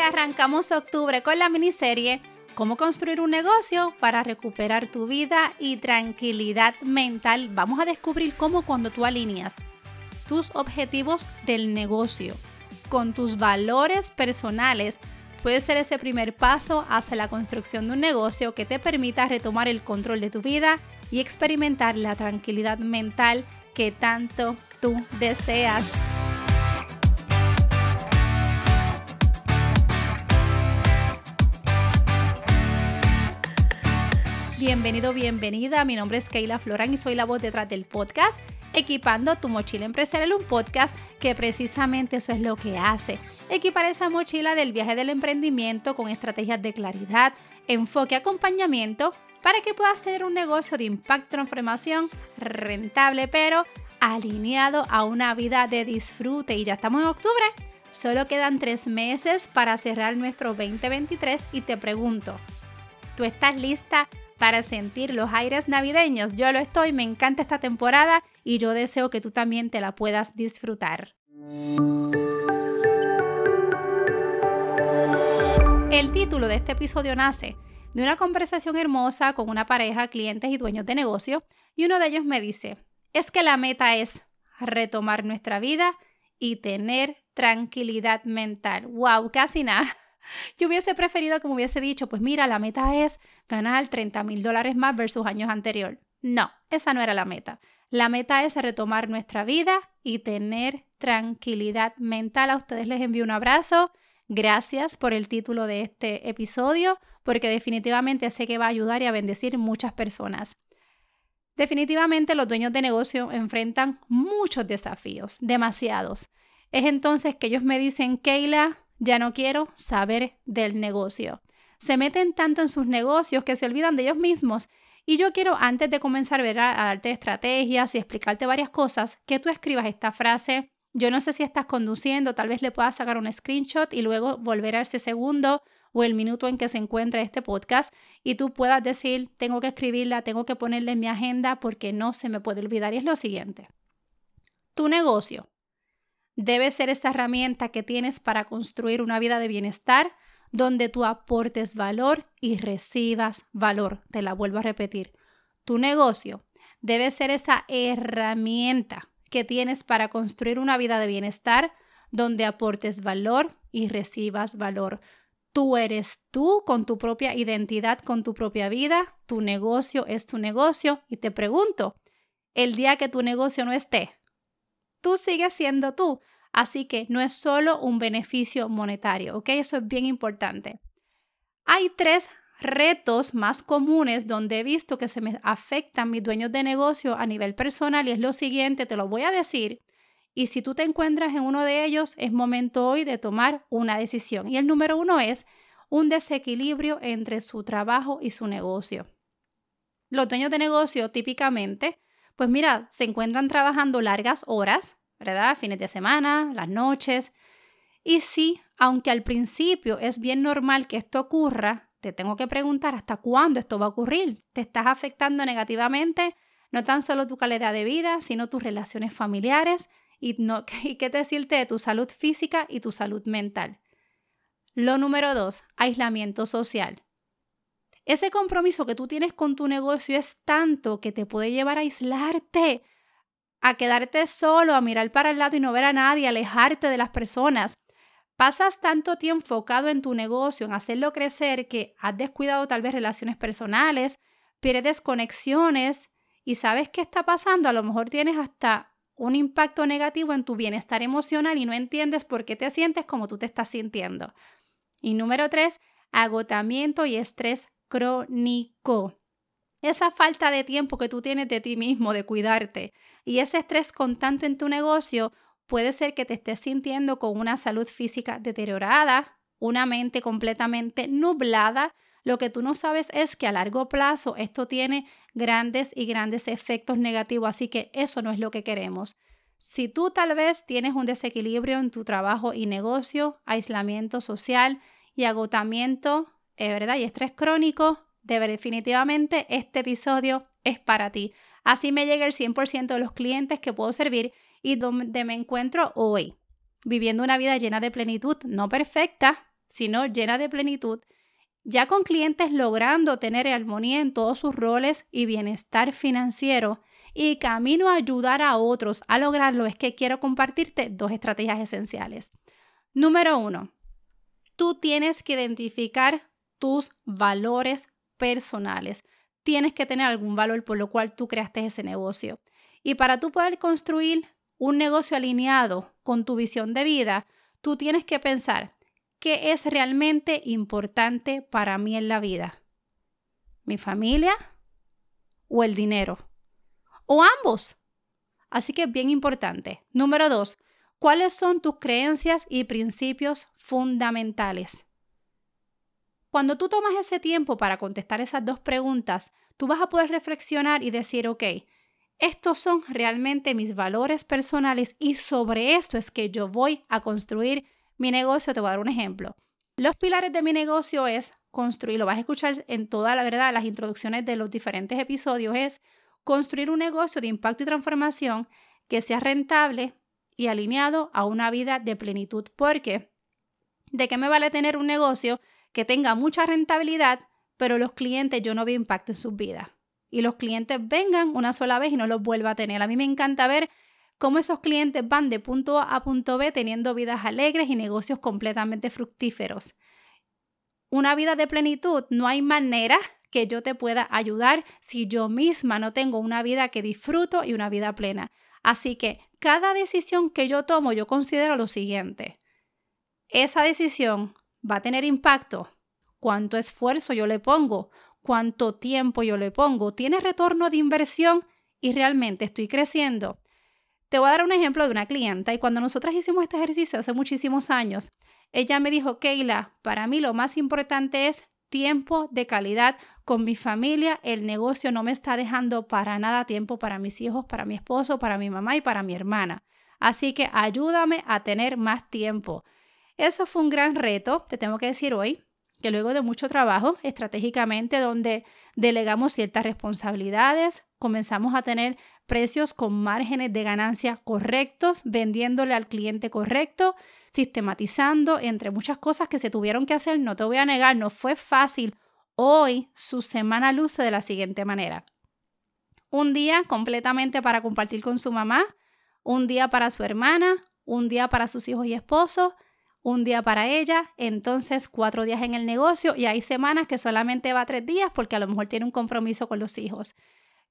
arrancamos octubre con la miniserie Cómo construir un negocio para recuperar tu vida y tranquilidad mental. Vamos a descubrir cómo cuando tú alineas tus objetivos del negocio con tus valores personales, puede ser ese primer paso hacia la construcción de un negocio que te permita retomar el control de tu vida y experimentar la tranquilidad mental que tanto tú deseas. Bienvenido, bienvenida. Mi nombre es Keila Florán y soy la voz detrás del podcast Equipando tu mochila empresarial, un podcast que precisamente eso es lo que hace. Equipar esa mochila del viaje del emprendimiento con estrategias de claridad, enfoque, acompañamiento para que puedas tener un negocio de impacto, transformación rentable, pero alineado a una vida de disfrute. Y ya estamos en octubre. Solo quedan tres meses para cerrar nuestro 2023 y te pregunto, ¿tú estás lista para sentir los aires navideños. Yo lo estoy, me encanta esta temporada y yo deseo que tú también te la puedas disfrutar. El título de este episodio nace de una conversación hermosa con una pareja, clientes y dueños de negocio, y uno de ellos me dice, es que la meta es retomar nuestra vida y tener tranquilidad mental. ¡Wow! Casi nada. Yo hubiese preferido que me hubiese dicho, pues mira, la meta es ganar 30 mil dólares más versus años anteriores. No, esa no era la meta. La meta es retomar nuestra vida y tener tranquilidad mental. A ustedes les envío un abrazo. Gracias por el título de este episodio, porque definitivamente sé que va a ayudar y a bendecir muchas personas. Definitivamente los dueños de negocio enfrentan muchos desafíos, demasiados. Es entonces que ellos me dicen, Keila, ya no quiero saber del negocio. Se meten tanto en sus negocios que se olvidan de ellos mismos. Y yo quiero, antes de comenzar a, darte estrategias y explicarte varias cosas, que tú escribas esta frase. Yo no sé si estás conduciendo, tal vez le puedas sacar un screenshot y luego volver a ese segundo o el minuto en que se encuentra este podcast y tú puedas decir, tengo que escribirla, tengo que ponerla en mi agenda porque no se me puede olvidar. Y es lo siguiente. Tu negocio debe ser esa herramienta que tienes para construir una vida de bienestar donde tú aportes valor y recibas valor. Te la vuelvo a repetir. Tu negocio debe ser esa herramienta que tienes para construir una vida de bienestar donde aportes valor y recibas valor. Tú eres tú con tu propia identidad, con tu propia vida. Tu negocio es tu negocio. Y te pregunto, el día que tu negocio no esté, tú sigues siendo tú. Así que no es solo un beneficio monetario, ¿ok? Eso es bien importante. Hay tres retos más comunes donde he visto que se me afectan mis dueños de negocio a nivel personal y es lo siguiente, te lo voy a decir. Y si tú te encuentras en uno de ellos, es momento hoy de tomar una decisión. Y el número uno es un desequilibrio entre su trabajo y su negocio. Los dueños de negocio típicamente pues mira, se encuentran trabajando largas horas, ¿verdad? Fines de semana, las noches. Y sí, aunque al principio es bien normal que esto ocurra, te tengo que preguntar hasta cuándo esto va a ocurrir. ¿Te estás afectando negativamente no tan solo tu calidad de vida, sino tus relaciones familiares y, no, y qué decirte de tu salud física y tu salud mental? Lo número dos, aislamiento social. Ese compromiso que tú tienes con tu negocio es tanto que te puede llevar a aislarte, a quedarte solo, a mirar para el lado y no ver a nadie, alejarte de las personas. Pasas tanto tiempo enfocado en tu negocio, en hacerlo crecer, que has descuidado tal vez relaciones personales, pierdes conexiones y sabes qué está pasando. A lo mejor tienes hasta un impacto negativo en tu bienestar emocional y no entiendes por qué te sientes como tú te estás sintiendo. Y número tres, agotamiento y estrés crónico. Esa falta de tiempo que tú tienes de ti mismo, de cuidarte, y ese estrés constante en tu negocio puede ser que te estés sintiendo con una salud física deteriorada, una mente completamente nublada. Lo que tú no sabes es que a largo plazo esto tiene grandes y grandes efectos negativos, así que eso no es lo que queremos. Si tú tal vez tienes un desequilibrio en tu trabajo y negocio, aislamiento social y agotamiento ¿verdad? Y estrés crónico, definitivamente este episodio es para ti. Así me llega el 100% de los clientes que puedo servir y donde me encuentro hoy, viviendo una vida llena de plenitud, no perfecta, sino llena de plenitud, ya con clientes logrando tener armonía en todos sus roles y bienestar financiero, y camino a ayudar a otros a lograrlo, es que quiero compartirte dos estrategias esenciales. Número uno, tú tienes que identificar tus valores personales. Tienes que tener algún valor por lo cual tú creaste ese negocio. Y para tú poder construir un negocio alineado con tu visión de vida, tú tienes que pensar qué es realmente importante para mí en la vida. ¿Mi familia o el dinero? O ambos. Así que es bien importante. Número dos, ¿cuáles son tus creencias y principios fundamentales? Cuando tú tomas ese tiempo para contestar esas dos preguntas, tú vas a poder reflexionar y decir, ok, estos son realmente mis valores personales y sobre esto es que yo voy a construir mi negocio. Te voy a dar un ejemplo. Los pilares de mi negocio es construir, lo vas a escuchar en toda la verdad, las introducciones de los diferentes episodios, es construir un negocio de impacto y transformación que sea rentable y alineado a una vida de plenitud. Porque, ¿de qué me vale tener un negocio que tenga mucha rentabilidad, pero los clientes yo no veo impacto en sus vidas? y los clientes vengan una sola vez y no los vuelva a tener. A mí me encanta ver cómo esos clientes van de punto A a punto B teniendo vidas alegres y negocios completamente fructíferos. Una vida de plenitud, no hay manera que yo te pueda ayudar si yo misma no tengo una vida que disfruto y una vida plena. Así que cada decisión que yo tomo, yo considero lo siguiente. Esa decisión va a tener impacto. ¿Cuánto esfuerzo yo le pongo? cuánto tiempo yo le pongo, tiene retorno de inversión y realmente estoy creciendo. Te voy a dar un ejemplo de una clienta y cuando nosotras hicimos este ejercicio hace muchísimos años, ella me dijo, Keila, para mí lo más importante es tiempo de calidad con mi familia. El negocio no me está dejando para nada tiempo para mis hijos, para mi esposo, para mi mamá y para mi hermana. Así que ayúdame a tener más tiempo. Eso fue un gran reto, te tengo que decir hoy, que luego de mucho trabajo estratégicamente donde delegamos ciertas responsabilidades, comenzamos a tener precios con márgenes de ganancia correctos, vendiéndole al cliente correcto, sistematizando, entre muchas cosas que se tuvieron que hacer, no te voy a negar, no fue fácil. Hoy su semana luce de la siguiente manera. Un día completamente para compartir con su mamá, un día para su hermana, un día para sus hijos y esposos, un día para ella, entonces cuatro días en el negocio y hay semanas que solamente va tres días porque a lo mejor tiene un compromiso con los hijos.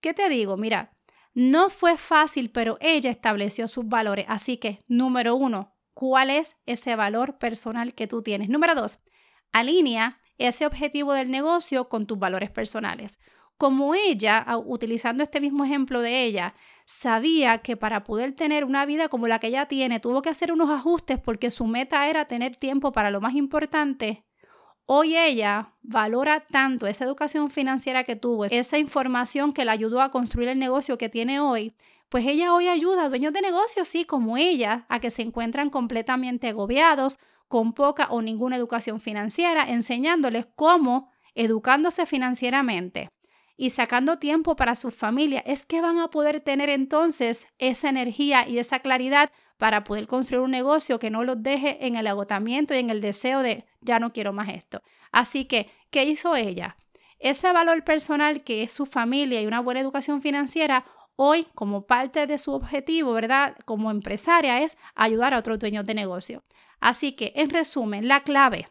¿Qué te digo? Mira, no fue fácil, pero ella estableció sus valores. Así que, número uno, ¿cuál es ese valor personal que tú tienes? Número dos, alinea ese objetivo del negocio con tus valores personales. Como ella, utilizando este mismo ejemplo de ella, sabía que para poder tener una vida como la que ella tiene, tuvo que hacer unos ajustes porque su meta era tener tiempo para lo más importante. Hoy ella valora tanto esa educación financiera que tuvo, esa información que la ayudó a construir el negocio que tiene hoy, pues ella hoy ayuda a dueños de negocios, sí, como ella, a que se encuentran completamente agobiados, con poca o ninguna educación financiera, enseñándoles cómo educándose financieramente y sacando tiempo para su familia, es que van a poder tener entonces esa energía y esa claridad para poder construir un negocio que no los deje en el agotamiento y en el deseo de ya no quiero más esto. Así que, ¿qué hizo ella? Ese valor personal que es su familia y una buena educación financiera, hoy como parte de su objetivo, ¿verdad? Como empresaria es ayudar a otros dueños de negocio. Así que, en resumen, la clave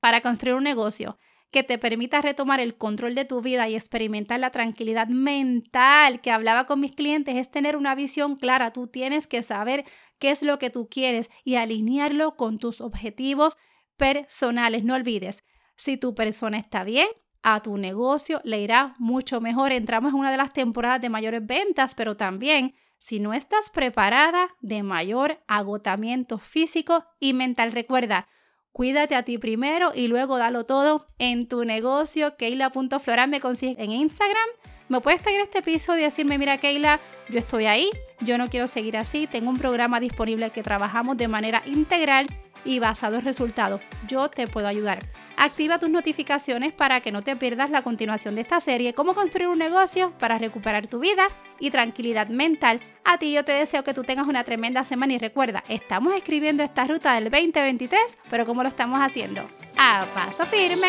para construir un negocio que te permita retomar el control de tu vida y experimentar la tranquilidad mental que hablaba con mis clientes es tener una visión clara. Tú tienes que saber qué es lo que tú quieres y alinearlo con tus objetivos personales. No olvides, si tu persona está bien, a tu negocio le irá mucho mejor. Entramos en una de las temporadas de mayores ventas, pero también si no estás preparada de mayor agotamiento físico y mental. Recuerda, Cuídate a ti primero y luego dalo todo en tu negocio. Keila.floral me consigues en Instagram. Me puedes seguir este episodio y decirme, mira Keila, yo estoy ahí, yo no quiero seguir así, tengo un programa disponible que trabajamos de manera integral y basado en resultados. Yo te puedo ayudar. Activa tus notificaciones para que no te pierdas la continuación de esta serie, cómo construir un negocio para recuperar tu vida y tranquilidad mental. A ti yo te deseo que tú tengas una tremenda semana y recuerda, estamos escribiendo esta ruta del 2023, pero ¿cómo lo estamos haciendo? A paso firme.